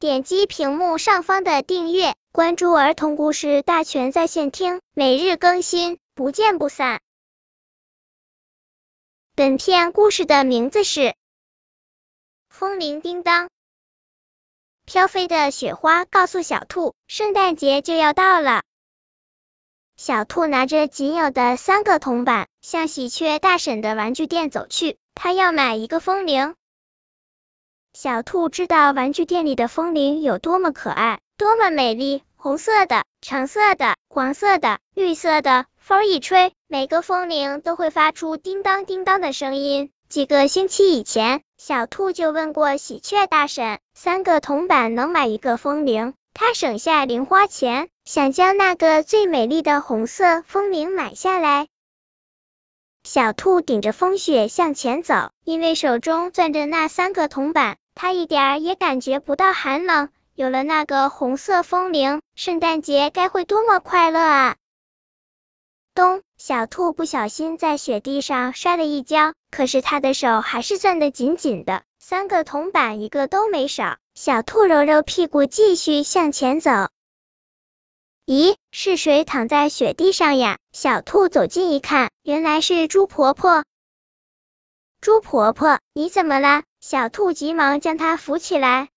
点击屏幕上方的订阅，关注儿童故事大全在线听，每日更新，不见不散。本片故事的名字是《风铃叮当》。飘飞的雪花告诉小兔，圣诞节就要到了。小兔拿着仅有的三个铜板，向喜鹊大婶的玩具店走去，他要买一个风铃。小兔知道玩具店里的风铃有多么可爱，多么美丽，红色的、橙色的、黄色的、绿色的，风一吹，每个风铃都会发出叮当叮当的声音。几个星期以前，小兔就问过喜鹊大婶，三个铜板能买一个风铃，他省下零花钱，想将那个最美丽的红色风铃买下来。小兔顶着风雪向前走，因为手中攥着那三个铜板。他一点儿也感觉不到寒冷，有了那个红色风铃，圣诞节该会多么快乐啊！咚，小兔不小心在雪地上摔了一跤，可是他的手还是攥得紧紧的，三个铜板一个都没少。小兔揉揉屁股，继续向前走。咦，是谁躺在雪地上呀？小兔走近一看，原来是猪婆婆。猪婆婆，你怎么了？小兔急忙将它扶起来。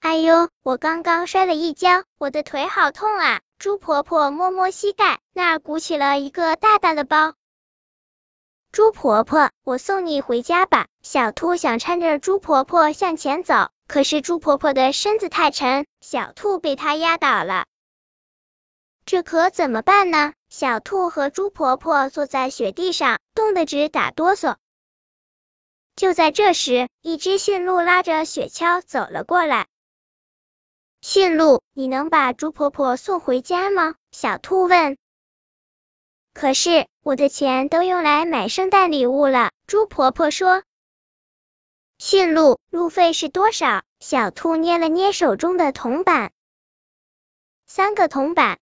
哎呦，我刚刚摔了一跤，我的腿好痛啊！猪婆婆摸摸膝盖，那儿鼓起了一个大大的包。猪婆婆，我送你回家吧。小兔想搀着猪婆婆向前走，可是猪婆婆的身子太沉，小兔被她压倒了。这可怎么办呢？小兔和猪婆婆坐在雪地上，冻得直打哆嗦。就在这时，一只驯鹿拉着雪橇走了过来。驯鹿，你能把猪婆婆送回家吗？小兔问。可是我的钱都用来买圣诞礼物了，猪婆婆说。驯鹿，路费是多少？小兔捏了捏手中的铜板。三个铜板。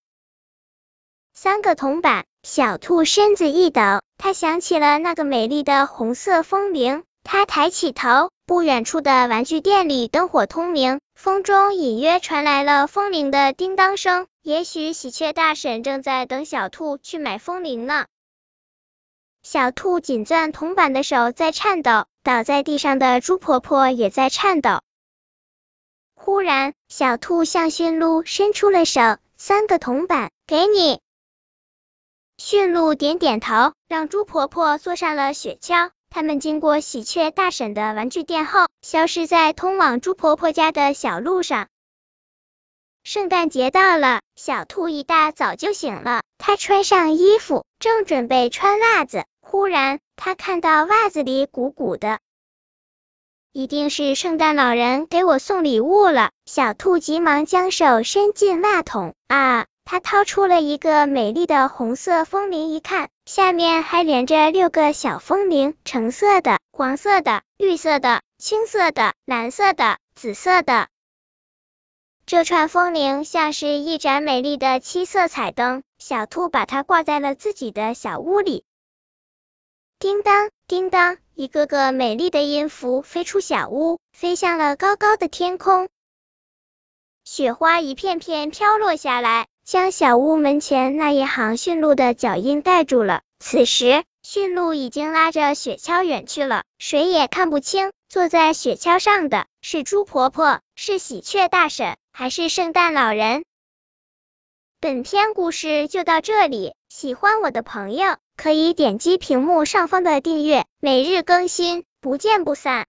三个铜板。小兔身子一抖，它想起了那个美丽的红色风铃。他抬起头，不远处的玩具店里灯火通明，风中隐约传来了风铃的叮当声。也许喜鹊大婶正在等小兔去买风铃呢。小兔紧攥铜板的手在颤抖，倒在地上的猪婆婆也在颤抖。忽然，小兔向驯鹿伸出了手，三个铜板，给你。驯鹿点点头，让猪婆婆坐上了雪橇。他们经过喜鹊大婶的玩具店后，消失在通往猪婆婆家的小路上。圣诞节到了，小兔一大早就醒了，它穿上衣服，正准备穿袜子，忽然它看到袜子里鼓鼓的，一定是圣诞老人给我送礼物了。小兔急忙将手伸进袜筒，啊！它掏出了一个美丽的红色风铃，一看，下面还连着六个小风铃，橙色的、黄色的、绿色的、青色的、蓝色的、紫色的。这串风铃像是一盏美丽的七色彩灯，小兔把它挂在了自己的小屋里。叮当，叮当，一个个美丽的音符飞出小屋，飞向了高高的天空。雪花一片片飘落下来。将小屋门前那一行驯鹿的脚印盖住了。此时，驯鹿已经拉着雪橇远去了，谁也看不清坐在雪橇上的是猪婆婆，是喜鹊大婶，还是圣诞老人。本篇故事就到这里，喜欢我的朋友可以点击屏幕上方的订阅，每日更新，不见不散。